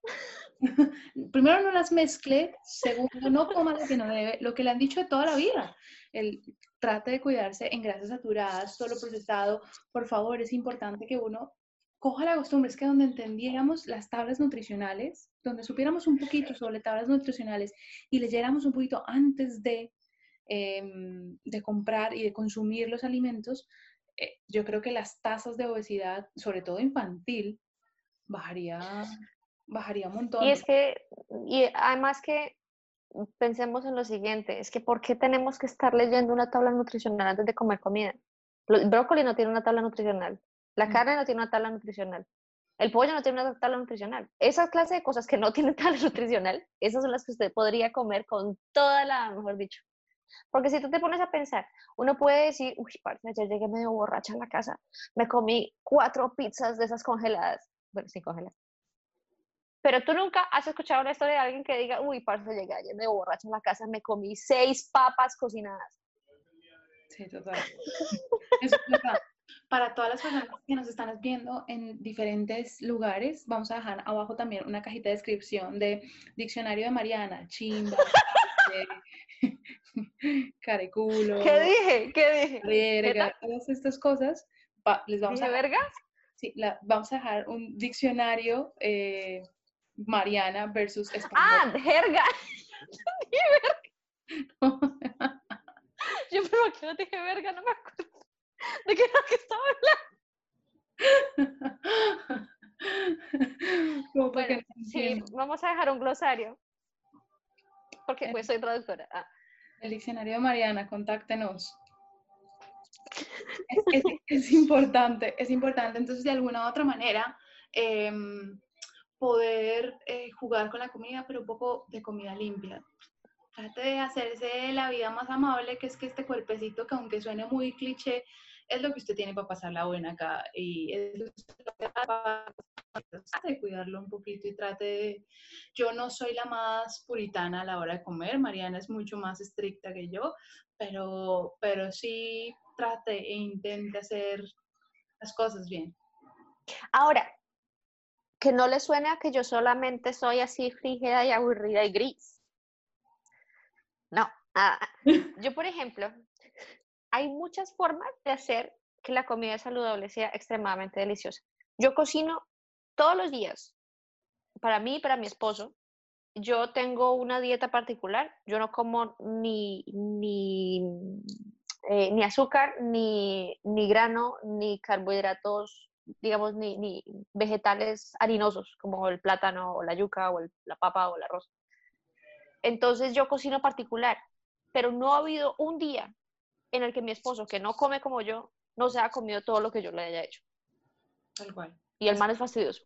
*laughs* Primero, no las mezcle. Segundo, no coma lo que no debe, lo que le han dicho de toda la vida. El, trate de cuidarse en grasas saturadas, solo procesado. Por favor, es importante que uno coja la costumbre, es que donde entendiéramos las tablas nutricionales, donde supiéramos un poquito sobre tablas nutricionales y leyéramos un poquito antes de, em, de comprar y de consumir los alimentos, eh, yo creo que las tasas de obesidad, sobre todo infantil, bajaría, bajaría un montón. Y es que, y además que pensemos en lo siguiente, es que ¿por qué tenemos que estar leyendo una tabla nutricional antes de comer comida? El brócoli no tiene una tabla nutricional, la mm. carne no tiene una tabla nutricional, el pollo no tiene una tabla nutricional. Esa clase de cosas que no *laughs* tienen tabla nutricional, esas son las que usted podría comer con toda la, mejor dicho. Porque si tú te pones a pensar, uno puede decir, uy, parce, ayer llegué medio borracha en la casa, me comí cuatro pizzas de esas congeladas, bueno, sin congelar, pero tú nunca has escuchado una historia de alguien que diga, uy, parce, llegué ayer me borracho en la casa, me comí seis papas cocinadas. Sí, total. Para todas las personas que nos están viendo en diferentes lugares, vamos a dejar abajo también una cajita de descripción de Diccionario de Mariana, chimba, *laughs* careculo. ¿Qué dije? ¿Qué dije? Verga, todas estas cosas. les vamos ¿Dije a verga? Sí, la, vamos a dejar un diccionario eh, Mariana versus español. Ah, jerga. *laughs* Yo pero que no dije verga, no me acuerdo de qué era que estaba hablando. bueno, sí, vamos a dejar un glosario. Porque pues soy traductora. Ah. El diccionario de Mariana, contáctenos. *laughs* Es, es, importante, es importante. Entonces, de alguna u otra manera, eh, poder eh, jugar con la comida, pero un poco de comida limpia. Trate de hacerse la vida más amable, que es que este cuerpecito, que aunque suene muy cliché, es lo que usted tiene para pasar la buena acá. Y es lo que trate de cuidarlo un poquito y trate de... Yo no soy la más puritana a la hora de comer, Mariana es mucho más estricta que yo, pero, pero sí trate e intente hacer las cosas bien. Ahora, que no le suene a que yo solamente soy así frígida y aburrida y gris. No. Yo, por ejemplo, hay muchas formas de hacer que la comida saludable sea extremadamente deliciosa. Yo cocino todos los días, para mí y para mi esposo. Yo tengo una dieta particular. Yo no como ni, ni, eh, ni azúcar, ni, ni grano, ni carbohidratos digamos, ni, ni, vegetales harinosos como el plátano o la yuca o la papa o el arroz. Entonces yo cocino particular, pero no ha habido un día en el que mi esposo, que no come como yo, no se ha comido todo lo que yo le haya hecho. Tal cual. Y el man es fastidioso.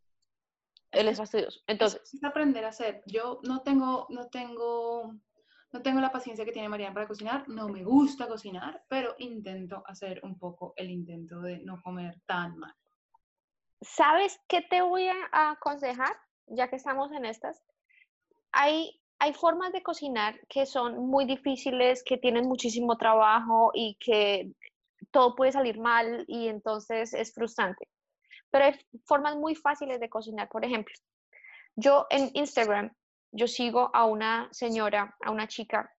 Él es fastidioso. Entonces. Es aprender a hacer. Yo no tengo, no tengo, no tengo la paciencia que tiene Mariana para cocinar. No me gusta cocinar, pero intento hacer un poco el intento de no comer tan mal. ¿Sabes qué te voy a aconsejar? Ya que estamos en estas. Hay, hay formas de cocinar que son muy difíciles, que tienen muchísimo trabajo y que todo puede salir mal y entonces es frustrante. Pero hay formas muy fáciles de cocinar. Por ejemplo, yo en Instagram, yo sigo a una señora, a una chica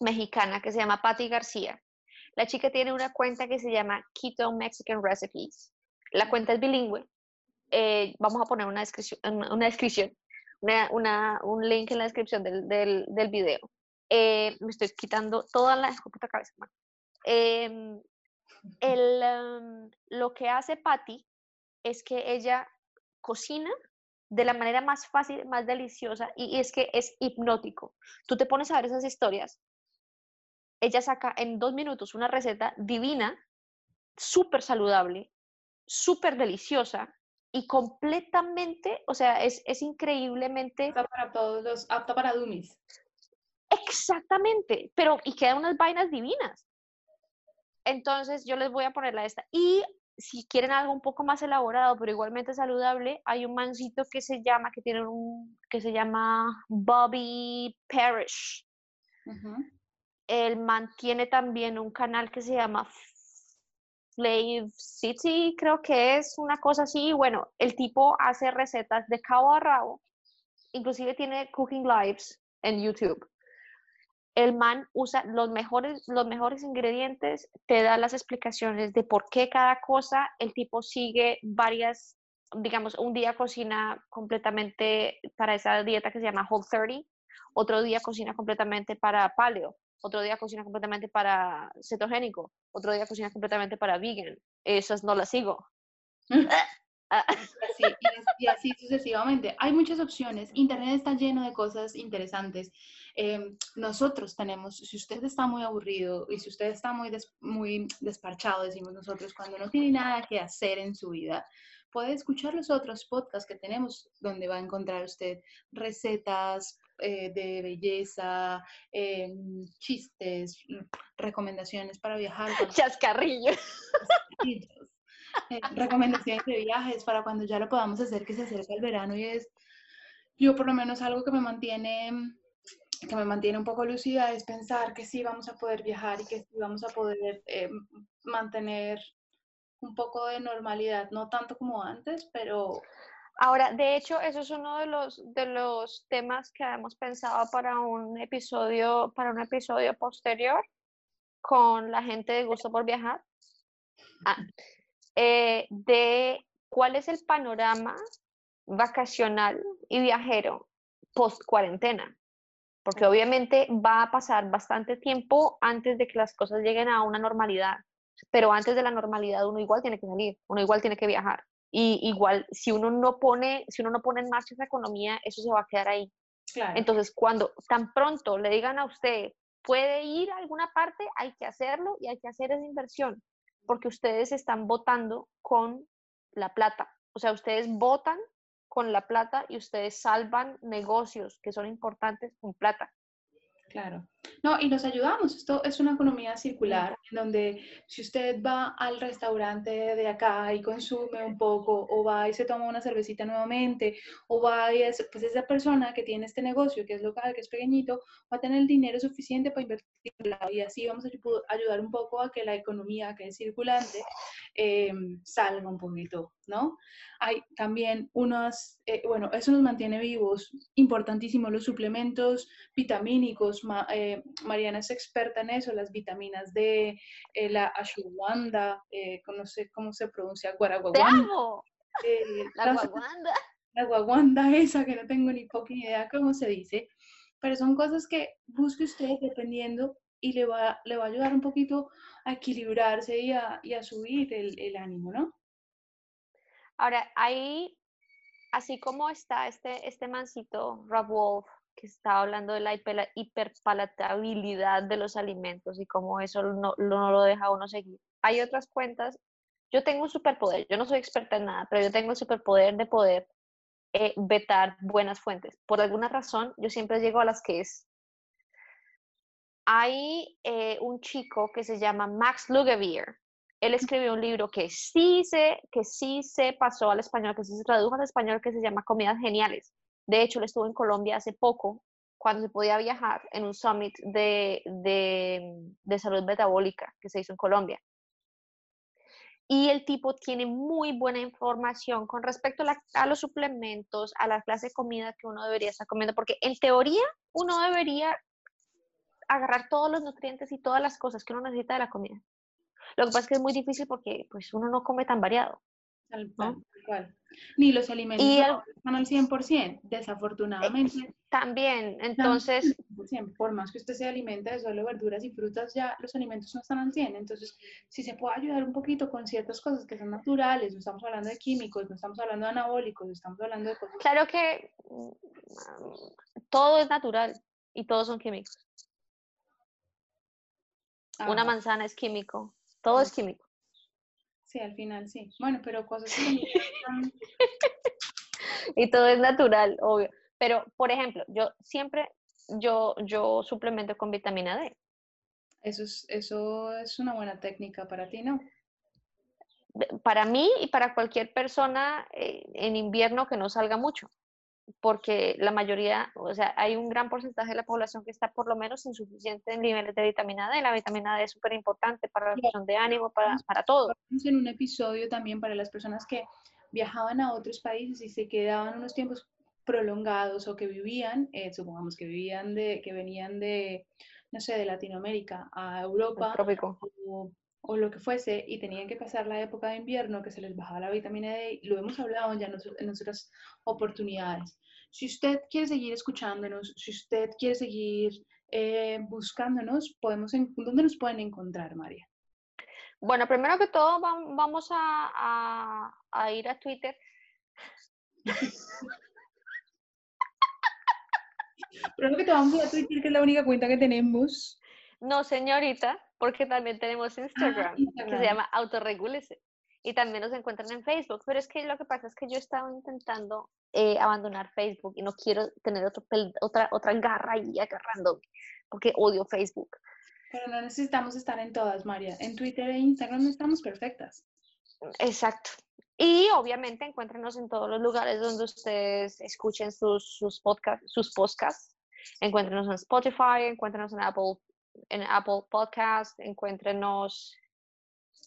mexicana que se llama Patti García. La chica tiene una cuenta que se llama Keto Mexican Recipes. La cuenta es bilingüe. Eh, vamos a poner una descripción, una, descripción una, un link en la descripción del, del, video. Eh, me estoy quitando toda la puta cabeza. Em, em, lo que hace Patty es que ella cocina de la manera más fácil, más deliciosa, y es que es hipnótico. Tú te pones a ver esas historias, ella saca en dos minutos una receta divina, súper saludable, súper deliciosa y completamente, o sea, es, es increíblemente... Apta para todos los, apta para dummies. Exactamente, pero y quedan unas vainas divinas. Entonces yo les voy a poner la esta. Y si quieren algo un poco más elaborado, pero igualmente saludable, hay un mancito que se llama, que tiene un, que se llama Bobby Parrish. Él mantiene también un canal que se llama Slave City, creo que es una cosa así. Bueno, el tipo hace recetas de cabo a rabo, inclusive tiene cooking lives en YouTube. El man usa los mejores, los mejores ingredientes, te da las explicaciones de por qué cada cosa, el tipo sigue varias, digamos, un día cocina completamente para esa dieta que se llama Whole 30, otro día cocina completamente para paleo, otro día cocina completamente para cetogénico, otro día cocina completamente para vegan. Esas no las sigo. *laughs* Ah. y, así sucesivamente. Hay muchas opciones. Internet está lleno de cosas interesantes. Em, nosotros tenemos, si usted está muy aburrido y si usted está muy, muy desparchado, decimos nosotros, cuando no tiene nada que hacer en su vida, puede escuchar los otros podcasts que tenemos donde va a encontrar usted recetas, eh, de belleza, em, chistes, recomendaciones para viajar. *laughs* Chascarrillos. Eh, recomendaciones de viajes para cuando ya lo podamos hacer, que se acerca el verano y es, yo por lo menos algo que me mantiene que me mantiene un poco lucida es pensar que sí vamos a poder viajar y que sí vamos a poder eh, mantener un poco de normalidad, no tanto como antes, pero Ahora, de hecho, eso es uno de los, de los temas que hemos pensado para un episodio, para un episodio posterior con la gente de Gusto por Viajar, ah, eh, de cuál es el panorama vacacional y viajero post cuarentena, porque obviamente va a pasar bastante tiempo antes de que las cosas lleguen a una normalidad, pero antes de la normalidad uno igual tiene que salir, uno igual tiene que viajar. Y igual, si uno no pone, si uno no pone en marcha esa economía, eso se va a quedar ahí. Entonces, cuando tan pronto le digan a usted, puede ir a alguna parte, hay que hacerlo y hay que hacer esa inversión, porque ustedes están votando con la plata. O sea, ustedes votan con la plata y ustedes salvan negocios que son importantes con plata. Claro. No, y nos ayudamos. Esto es una economía circular en donde si usted va al restaurante de acá y consume un poco, o va y se toma una cervecita nuevamente, o va y es, pues esa persona que tiene este negocio, que es local, que es pequeñito, va a tener el dinero suficiente para invertirlo y así vamos a ayudar un poco a que la economía que es circulante eh, salga un poquito, ¿no? Hay también unos, eh, bueno, eso nos mantiene vivos, importantísimo, los suplementos vitamínicos, eh, Mariana es experta en eso, las vitaminas D, la ashwagandha, no sé cómo se pronuncia, guaraguaguanda. la guaguanda. La guaguanda *laughs* esa que no tengo ni poca idea cómo se dice, pero son cosas que busque usted dependiendo y le va, le va a ayudar un poquito a equilibrarse y a, y a subir el, el, ánimo, ¿no? Ahora, ahí, así como está este, este mancito, Rob Wolf, que está hablando de la hiperpalatabilidad de los alimentos y cómo eso no, no lo deja uno seguir. Hay otras cuentas. Yo tengo un superpoder, yo no soy experta en nada, pero yo tengo el superpoder de poder eh, vetar buenas fuentes. Por alguna razón, yo siempre llego a las que es hay eh, un chico que se llama Max Lugavere. Él escribió un libro que sí, se, que sí se pasó al español, que sí se tradujo al español, que se llama Comidas Geniales. De hecho, él estuvo en Colombia hace poco, cuando se podía viajar en un summit de, de, salud metabólica que se hizo en Colombia. Y el tipo tiene muy buena información con respecto a, los suplementos, a la clase de comida que uno debería estar comiendo, porque en teoría uno debería agarrar todos los nutrientes y todas las cosas que uno necesita de la comida. Lo que pasa es que es muy difícil porque pues uno no come tan variado. Ni los alimentos están al 100%, desafortunadamente. También, entonces... Por más que usted se alimente de solo verduras y frutas, ya los alimentos no están al 100. Entonces, si se puede ayudar un poquito con ciertas cosas que son naturales, no estamos hablando de químicos, no estamos hablando de anabólicos, estamos hablando de cosas... Claro que todo es natural y todos son químicos. Una manzana es químico, todo es químico. Sí, al final sí. Bueno, pero cosas *laughs* y todo es natural, obvio. Pero, por ejemplo, yo siempre, yo, yo suplemento con vitamina D. Eso es, eso es una buena técnica para ti, ¿no? Para mí y para cualquier persona eh, en invierno que no salga mucho porque la mayoría, o sea, hay un gran porcentaje de la población que está por lo menos insuficiente en niveles de vitamina D. La vitamina D es súper importante para la función de ánimo, para, para todo. En un episodio también para las personas que viajaban a otros países y se quedaban unos tiempos prolongados o que vivían, eh, supongamos que vivían de, que venían de, no sé, de Latinoamérica a Europa o, o, lo que fuese y tenían que pasar la época de invierno que se les bajaba la vitamina D, lo hemos hablado ya en otras oportunidades. Si usted quiere seguir escuchándonos, si usted quiere seguir eh, buscándonos, podemos ¿dónde nos pueden encontrar, María? Bueno, primero que todo vamos a, a, ir a Twitter. *laughs* Primero que todo vamos a a Twitter, que es la única cuenta que tenemos. No, señorita, porque también tenemos ah, Instagram, que se llama Autoregúlese y también nos encuentran en Facebook. Pero es que lo que pasa es que yo he estado intentando eh, abandonar Facebook y no quiero tener otro otra, otra garra ahí agarrando porque odio Facebook. Pero no necesitamos estar en todas, María. En Twitter e Instagram estamos perfectas. Exacto. Y obviamente encuéntrenos en todos los lugares donde ustedes escuchen sus, sus podcasts, sus podcasts. Encuéntrenos en Spotify, encuéntrenos en Apple, en Apple Podcast, encuéntrenos,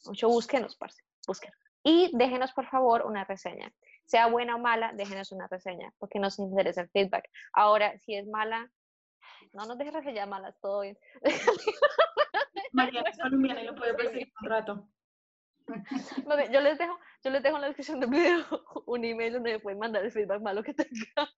mucho búsquenos, parce busquen. Y déjenos, por favor, una reseña. Sea buena o mala, déjenos una reseña, porque nos interesa el feedback. Ahora, si es mala, no nos dejes reseñas malas, todo bien. *laughs* María es colombiana y lo puede perseguir un rato. *laughs* yo les dejo, yo les dejo en la descripción del video *laughs* un email donde me pueden mandar el feedback malo que tenga.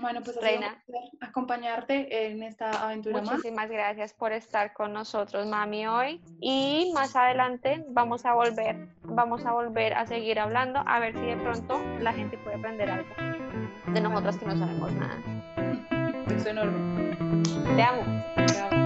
Bueno, pues Reina. Acompañarte en esta aventura Muchísimas gracias por estar con nosotros, mami, hoy. Y más adelante vamos a volver, vamos a volver a seguir hablando, a ver si de pronto la gente puede aprender algo de nosotros que no sabemos nada. *laughs* Eso enorme. Te amo. Te amo.